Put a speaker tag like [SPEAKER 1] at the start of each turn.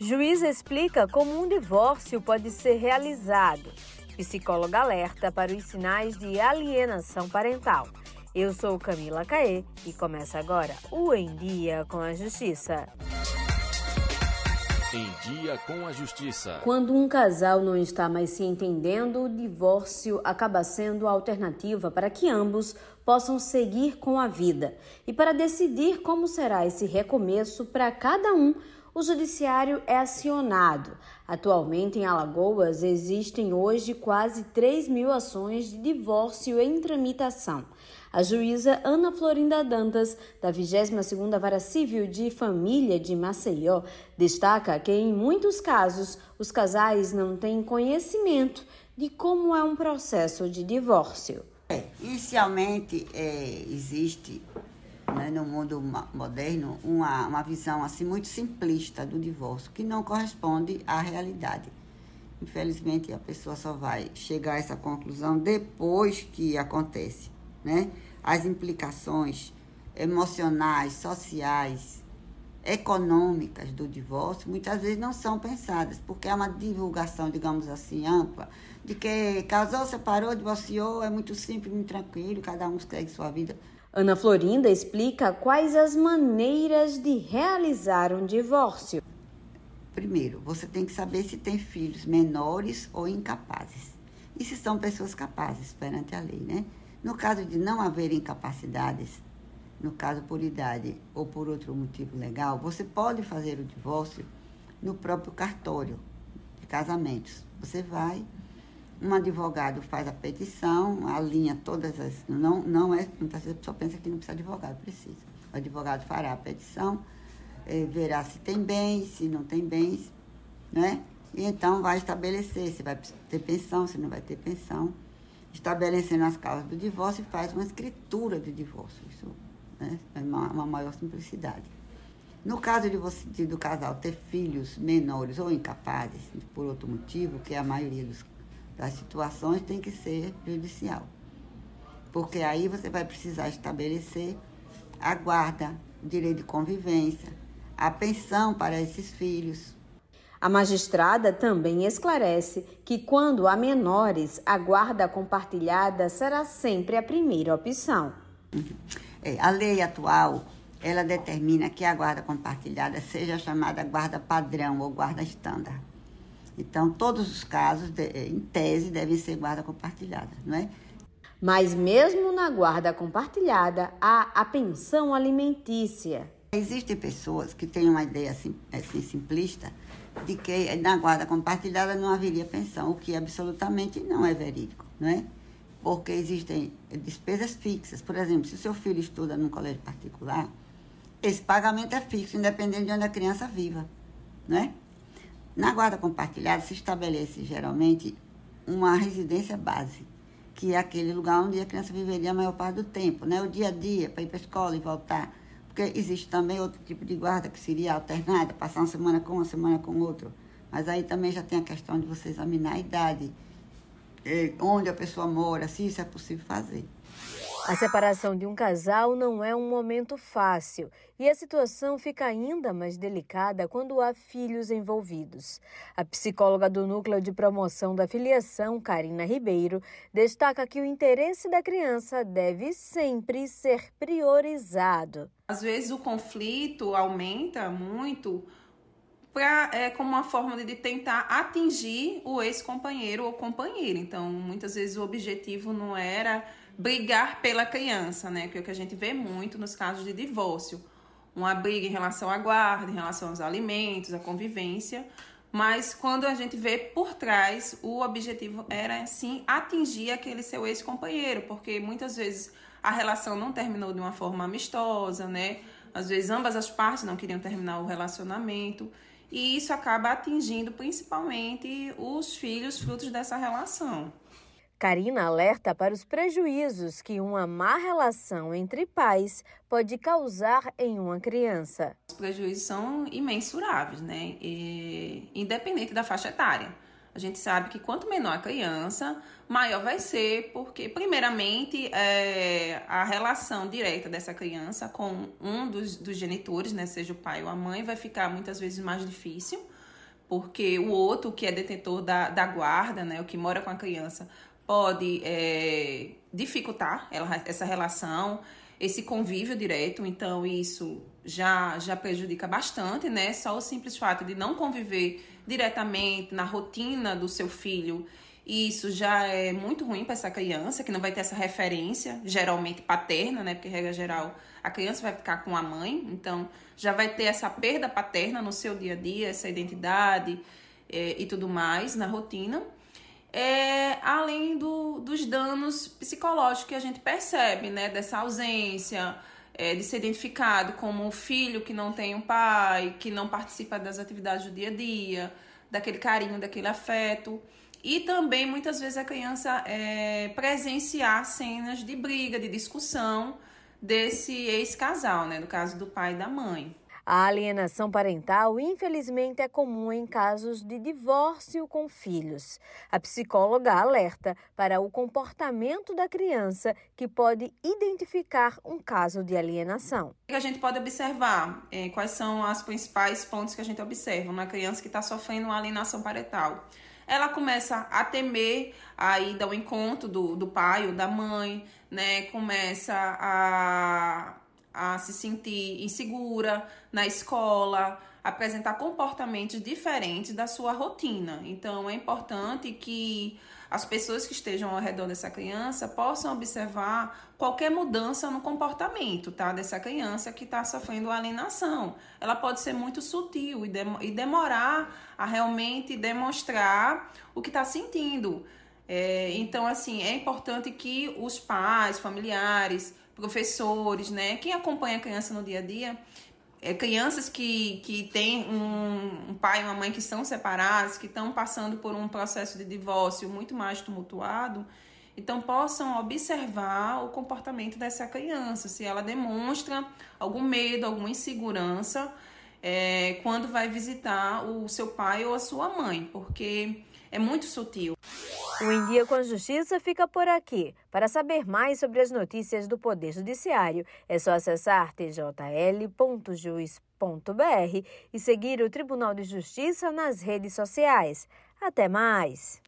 [SPEAKER 1] Juíza explica como um divórcio pode ser realizado. Psicóloga alerta para os sinais de alienação parental. Eu sou Camila Caê e começa agora o Em Dia com a Justiça.
[SPEAKER 2] Em Dia com a Justiça.
[SPEAKER 1] Quando um casal não está mais se entendendo, o divórcio acaba sendo a alternativa para que ambos possam seguir com a vida. E para decidir como será esse recomeço para cada um, o judiciário é acionado. Atualmente, em Alagoas, existem hoje quase 3 mil ações de divórcio em tramitação. A juíza Ana Florinda Dantas, da 22ª Vara Civil de Família de Maceió, destaca que em muitos casos os casais não têm conhecimento de como é um processo de divórcio.
[SPEAKER 3] É, inicialmente é, existe né, no mundo moderno uma, uma visão assim muito simplista do divórcio que não corresponde à realidade. Infelizmente a pessoa só vai chegar a essa conclusão depois que acontece né? As implicações emocionais, sociais, econômicas do divórcio muitas vezes não são pensadas, porque é uma divulgação, digamos assim, ampla, de que casou, separou, divorciou, é muito simples, muito tranquilo, cada um segue sua vida.
[SPEAKER 1] Ana Florinda explica quais as maneiras de realizar um divórcio.
[SPEAKER 3] Primeiro, você tem que saber se tem filhos menores ou incapazes. E se são pessoas capazes perante a lei, né? No caso de não haver incapacidades, no caso por idade ou por outro motivo legal, você pode fazer o divórcio no próprio cartório de casamentos. Você vai, um advogado faz a petição, alinha todas as. Não, não é. Muitas vezes a pessoa pensa que não precisa de advogado, precisa. O advogado fará a petição, eh, verá se tem bens, se não tem bens, né? E então vai estabelecer se vai ter pensão, se não vai ter pensão estabelecendo as causas do divórcio e faz uma escritura de divórcio. Isso né, é uma, uma, maior simplicidade. No caso de você, de, do casal ter filhos menores ou incapazes, por outro motivo, que é a maioria dos, das situações, tem que ser judicial. Porque aí você vai precisar estabelecer a guarda, o direito de convivência, a pensão para esses filhos,
[SPEAKER 1] a magistrada também esclarece que, quando há menores, a guarda compartilhada será sempre a primeira opção.
[SPEAKER 3] É, a lei atual ela determina que a guarda compartilhada seja chamada guarda padrão ou guarda estándar. Então, todos os casos, é, em tese, devem ser guarda compartilhada, não é?
[SPEAKER 1] Mas mesmo na guarda compartilhada, há a pensão alimentícia.
[SPEAKER 3] Existem pessoas que têm uma ideia assim, assim simplista de que na guarda compartilhada não haveria pensão, o que absolutamente não é verídico, não é? Porque existem despesas fixas. Por exemplo, se o seu filho estuda num colégio particular, esse pagamento é fixo, independente de onde a criança viva, não é? Na guarda compartilhada se estabelece geralmente uma residência base, que é aquele lugar onde a criança viveria a maior parte do tempo, né? O dia a dia, para ir para a escola e voltar porque existe também outro tipo de guarda que seria alternada, passar uma semana com uma semana com outro. Mas aí também já tem a questão de você examinar a idade, eh, onde a pessoa mora, se isso é possível fazer.
[SPEAKER 1] A separação de um casal não é um momento fácil e a situação fica ainda mais delicada quando há filhos envolvidos. A psicóloga do Núcleo de Promoção da Filiação, Karina Ribeiro, destaca que o interesse da criança deve sempre ser priorizado.
[SPEAKER 4] Às vezes o conflito aumenta muito pra, é, como uma forma de tentar atingir o ex-companheiro ou companheira. Então, muitas vezes o objetivo não era brigar pela criança, né? Que é o que a gente vê muito nos casos de divórcio. Uma briga em relação à guarda, em relação aos alimentos, à convivência. Mas quando a gente vê por trás, o objetivo era sim atingir aquele seu ex-companheiro, porque muitas vezes a relação não terminou de uma forma amistosa, né? Às vezes ambas as partes não queriam terminar o relacionamento. E isso acaba atingindo principalmente os filhos frutos dessa relação.
[SPEAKER 1] Karina alerta para os prejuízos que uma má relação entre pais pode causar em uma criança.
[SPEAKER 4] Os prejuízos são imensuráveis, né? E, independente da faixa etária. A gente sabe que quanto menor a criança, maior vai ser, porque, primeiramente, é, a relação direta dessa criança com um dos, dos genitores, né, seja o pai ou a mãe, vai ficar muitas vezes mais difícil porque o outro, que é detentor da, da guarda, né, o que mora com a criança, pode é, dificultar ela, essa relação, esse convívio direto, então isso já, já prejudica bastante, né? Só o simples fato de não conviver diretamente na rotina do seu filho, isso já é muito ruim para essa criança, que não vai ter essa referência, geralmente paterna, né? Porque, regra geral, a criança vai ficar com a mãe, então já vai ter essa perda paterna no seu dia a dia, essa identidade é, e tudo mais na rotina é, além do, dos danos psicológicos que a gente percebe, né? Dessa ausência, é, de ser identificado como um filho que não tem um pai, que não participa das atividades do dia a dia, daquele carinho, daquele afeto. E também, muitas vezes, a criança é, presenciar cenas de briga, de discussão desse ex-casal, né? No caso do pai e da mãe.
[SPEAKER 1] A alienação parental, infelizmente, é comum em casos de divórcio com filhos. A psicóloga alerta para o comportamento da criança que pode identificar um caso de alienação.
[SPEAKER 4] O que a gente pode observar? É, quais são os principais pontos que a gente observa na criança que está sofrendo uma alienação parental? ela começa a temer a ida ao encontro do, do pai ou da mãe, né? Começa a a se sentir insegura na escola, apresentar comportamentos diferentes da sua rotina. Então, é importante que as pessoas que estejam ao redor dessa criança possam observar qualquer mudança no comportamento, tá? Dessa criança que está sofrendo alienação. Ela pode ser muito sutil e, dem e demorar a realmente demonstrar o que está sentindo. É, então, assim, é importante que os pais, familiares, professores, né? Quem acompanha a criança no dia a dia, é, crianças que, que têm um, um pai e uma mãe que são separados, que estão passando por um processo de divórcio muito mais tumultuado, então possam observar o comportamento dessa criança, se ela demonstra algum medo, alguma insegurança é, quando vai visitar o seu pai ou a sua mãe, porque é muito sutil.
[SPEAKER 1] O Em Dia com a Justiça fica por aqui. Para saber mais sobre as notícias do Poder Judiciário, é só acessar tjl.juiz.br e seguir o Tribunal de Justiça nas redes sociais. Até mais!